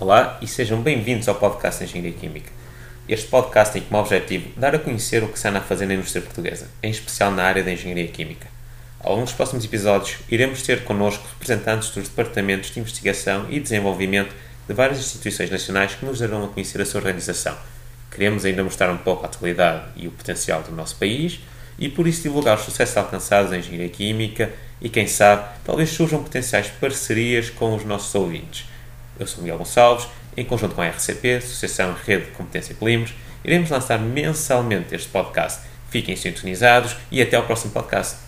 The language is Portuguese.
Olá e sejam bem-vindos ao podcast Engenharia Química. Este podcast tem como objetivo dar a conhecer o que se anda a fazer na indústria portuguesa, em especial na área da Engenharia Química. Ao longo dos próximos episódios, iremos ter connosco representantes dos departamentos de investigação e desenvolvimento de várias instituições nacionais que nos darão a conhecer a sua organização. Queremos ainda mostrar um pouco a atualidade e o potencial do nosso país e por isso divulgar os sucessos alcançados em Engenharia Química e, quem sabe, talvez surjam potenciais parcerias com os nossos ouvintes. Eu sou Miguel Gonçalves, em conjunto com a RCP, Associação Rede de Competência Polímeros, iremos lançar mensalmente este podcast. Fiquem sintonizados e até ao próximo podcast.